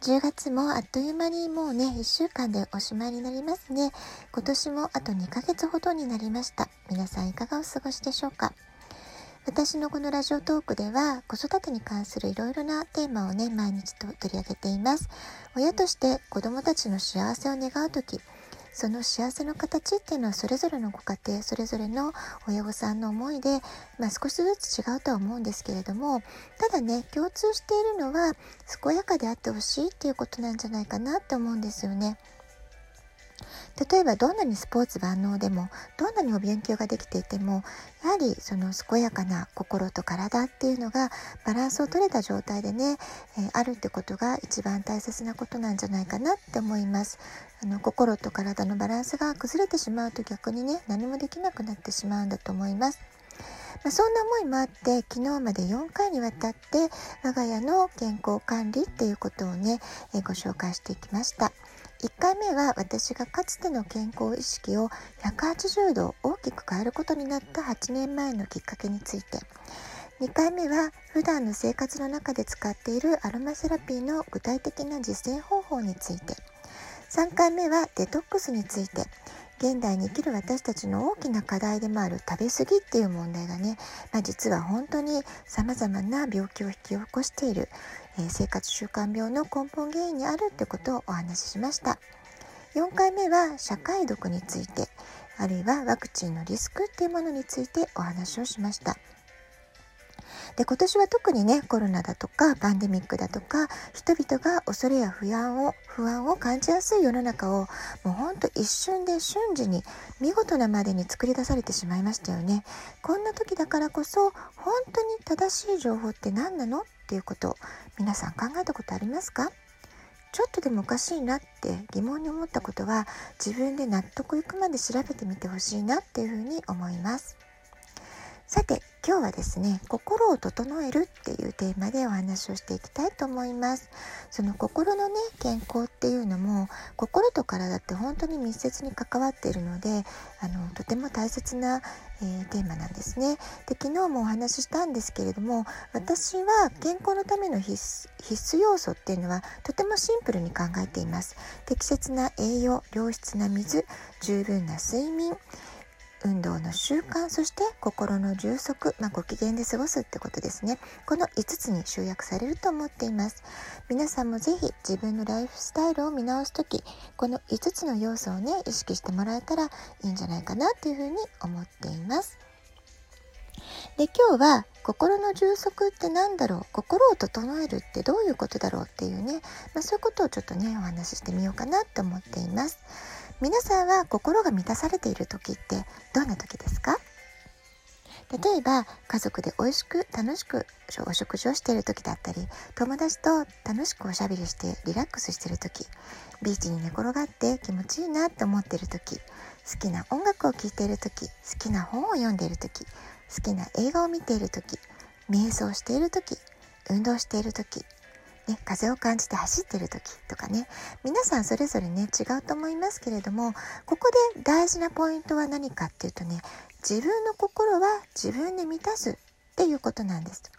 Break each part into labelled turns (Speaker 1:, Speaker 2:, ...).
Speaker 1: 10月もあっという間にもうね、1週間でおしまいになりますね。今年もあと2ヶ月ほどになりました。皆さんいかがお過ごしでしょうか？私のこのラジオトークでは子育てに関するいろいろなテーマをね、毎日と取り上げています。親として子供たちの幸せを願う時、その幸せの形っていうのはそれぞれのご家庭それぞれの親御さんの思いで、まあ、少しずつ違うとは思うんですけれどもただね共通しているのは健やかであってほしいっていうことなんじゃないかなって思うんですよね。例えばどんなにスポーツ万能でもどんなにお勉強ができていてもやはりその健やかな心と体っていうのがバランスを取れた状態でね、えー、あるってことが一番大切なことなんじゃないかなって思います。あの心と体のバランスが崩れてしまうと逆にね何もできなくなってしまうんだと思います。まあ、そんな思いもあって昨日まで4回にわたって我が家の健康管理っていうことをね、え、ご紹介していきました。1回目は私がかつての健康意識を180度大きく変えることになった8年前のきっかけについて。2回目は普段の生活の中で使っているアロマセラピーの具体的な実践方法について。3回目はデトックスについて。現代に生きる私たちの大きな課題でもある食べ過ぎっていう問題がね、まあ、実は本当にさまざまな病気を引き起こしている、えー、生活習慣病の根本原因にあるってことをお話ししました。4回目は社会毒についてあるいはワクチンのリスクっていうものについてお話をしました。で今年は特にねコロナだとかパンデミックだとか人々が恐れや不安を不安を感じやすい世の中をもうほんと一瞬で瞬時に見事なまでに作り出されてしまいましたよね。こんな時だからこそ本当に正しい情報って何なの？っていうこと皆さん考えたことありますか？ちょっとでもおかしいなって疑問に思ったことは自分で納得いくまで調べてみてほしいなっていうふうに思います。さて今日はですね心を整えるっていうテーマでお話をしていきたいと思います。その心のね健康っていうのも心と体って本当に密接に関わっているのであのとても大切な、えー、テーマなんですね。で昨日もお話ししたんですけれども私は健康のための必須要素っていうのはとてもシンプルに考えています。適切な栄養良質な水十分な睡眠運動の習慣そして心の充足、まあ、ご機嫌で過ごすってことですね。この5つに集約されると思っています。皆さんもぜひ自分のライフスタイルを見直す時この5つの要素をね意識してもらえたらいいんじゃないかなというふうに思っています。で今日は心の充足って何だろう？心を整えるってどういうことだろうっていうね、まあ、そういうことをちょっとねお話ししてみようかなと思っています。皆さんは心が満たされている時ってどんな時ですか？例えば家族で美味しく楽しくお食事をしている時だったり友達と楽しくおしゃべりしてリラックスしている時ビーチに寝転がって気持ちいいなって思っている時好きな音楽を聴いている時好きな本を読んでいる時好きな映画を見ている時瞑想している時運動している時ね、風を感じて走ってる時とかね皆さんそれぞれね違うと思いますけれどもここで大事なポイントは何かっていうとね自分の心は自分で満たすっていうことなんです。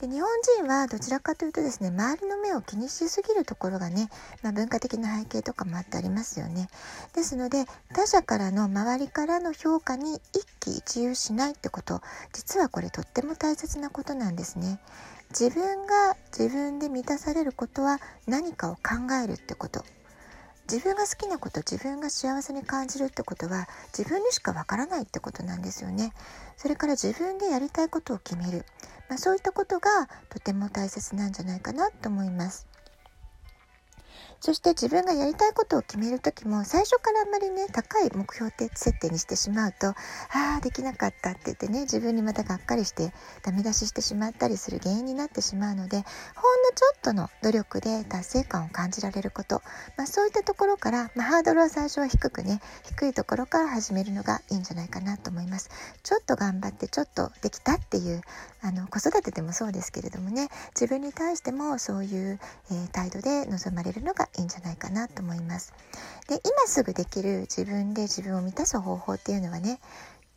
Speaker 1: で日本人はどちらかというとですね周りの目を気にしすぎるところがね、まあ、文化的な背景とかもあってありますよね。ですので他者からの周りからの評価に一喜一憂しないってこと実はこれとっても大切なことなんですね。自分が自分で満たされることは何かを考えるってこと。自分が好きなこと自分が幸せに感じるってことは自分にしかわからないってことなんですよね。それから自分でやりたいことを決める、まあ、そういったことがとても大切なんじゃないかなと思います。そして自分がやりたいことを決める時も最初からあんまりね高い目標設定にしてしまうとああできなかったって言ってね自分にまたがっかりしてダメ出ししてしまったりする原因になってしまうのでほんのちょっとの努力で達成感を感じられること、まあ、そういったところから、まあ、ハードルは最初は低くね低いところから始めるのがいいんじゃないかなと思います。ちょっと頑張ってちょっとできたっていうあの子育てでもそうですけれどもね自分に対してもそういう、えー、態度で臨まれるのがいいんじゃないかなと思います。で今すぐできる自分で自分を満たす方法っていうのはね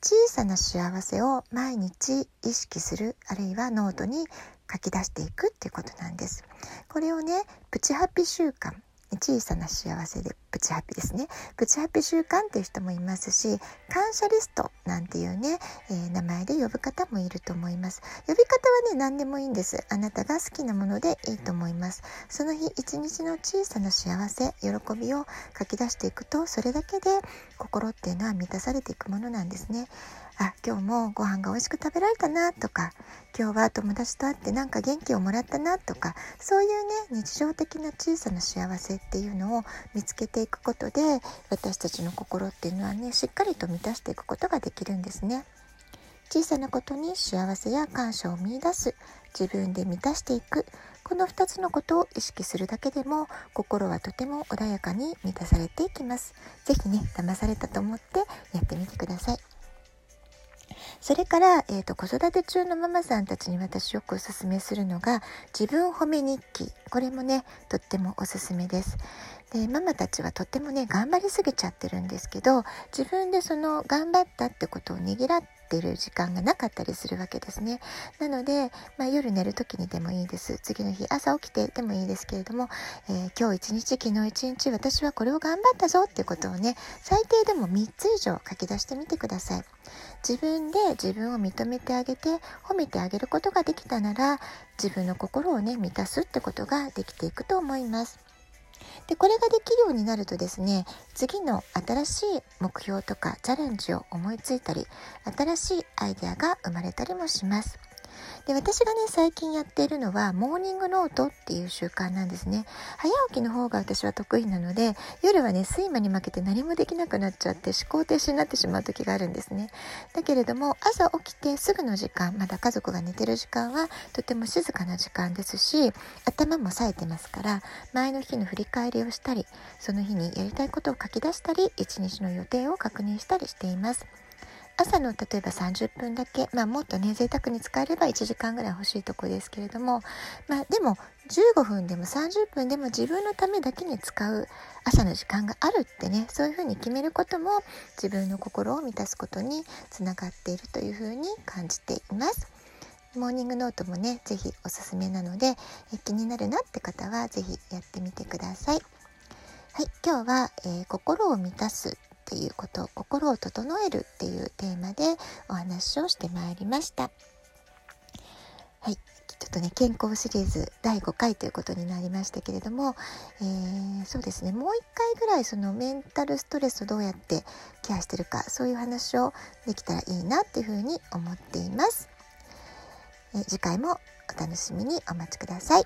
Speaker 1: 小さな幸せを毎日意識するあるいはノートに書き出していくっていうことなんです。これをねプチハッピー習慣小さな幸せでプチハッピーですね。プチハッピー習慣っていう人もいますし感謝リストなんていうね、えー、名前で呼ぶ方もいると思います。呼び方はね何でもいいんです。あなたが好きなものでいいと思います。その日一日の小さな幸せ喜びを書き出していくとそれだけで心っていうのは満たされていくものなんですね。あ今日もご飯が美味しく食べられたなとか今日は友達と会ってなんか元気をもらったなとかそういうね日常的な小さな幸せっていうのを見つけていくことで私たちの心っていうのはねしっかりと満たしていくことができるんですね。小さなことに幸せや感謝を見いだす自分で満たしていくこの2つのことを意識するだけでも心はとても穏やかに満たされていきます。是非ね騙されたと思ってやってみてください。それから、えーと、子育て中のママさんたちに私よくおすすめするのが自分褒め日記これもねとってもおすすめです。でママたちはとってもね頑張りすぎちゃってるんですけど自分でその頑張ったってことをねぎらってる時間がなかったりするわけですね。なので、まあ、夜寝る時にでもいいです。次の日朝起きてでもいいですけれども、えー、今日一日昨日一日私はこれを頑張ったぞっていうことをね最低でも3つ以上書き出してみてください。自分で自分を認めてあげて褒めてあげることができたなら自分の心をね満たすってことができていくと思います。でこれができるようになるとですね次の新しい目標とかチャレンジを思いついたり新しいアイデアが生まれたりもします。で私がね最近やっているのはモーニングノートっていう習慣なんですね。早起きの方が私は得意なので夜はね睡魔に負けて何もできなくなっちゃって思考停止になってしまう時があるんですね。だけれども朝起きてすぐの時間まだ家族が寝てる時間はとても静かな時間ですし頭も冴えてますから前の日の振り返りをしたりその日にやりたいことを書き出したり一日の予定を確認したりしています。朝の例えば30分だけ、まあ、もっとね贅沢に使えれば1時間ぐらい欲しいとこですけれども、まあ、でも15分でも30分でも自分のためだけに使う朝の時間があるってねそういうふうに決めることも自分の心を満たすことにつながっているというふうに感じています。モーニングノートもね是非おすすめなのでえ気になるなって方は是非やってみてください。はい、今日は、えー、心を満たすっていうこと心を整えるっていうテーマでお話をしてまいりました。はい、ちょっとね健康シリーズ第5回ということになりましたけれども、えー、そうですねもう一回ぐらいそのメンタルストレスをどうやってケアしてるかそういう話をできたらいいなっていうふうに思っています。え次回もお楽しみにお待ちください。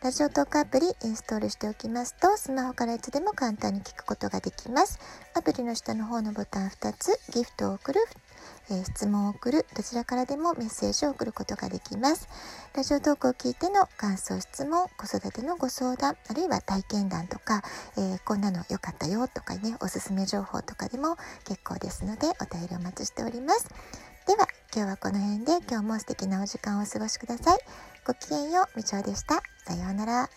Speaker 1: ラジオトークアプリインストールしておきますと、スマホからいつでも簡単に聞くことができます。アプリの下の方のボタン2つ、ギフトを送る、えー、質問を送る、どちらからでもメッセージを送ることができます。ラジオトークを聞いての感想、質問、子育てのご相談、あるいは体験談とか、えー、こんなの良かったよとかね、おすすめ情報とかでも結構ですので、お便りお待ちしております。では、今日はこの辺で今日も素敵なお時間をお過ごしください。ごきげんよう、みちおでした。さようなら。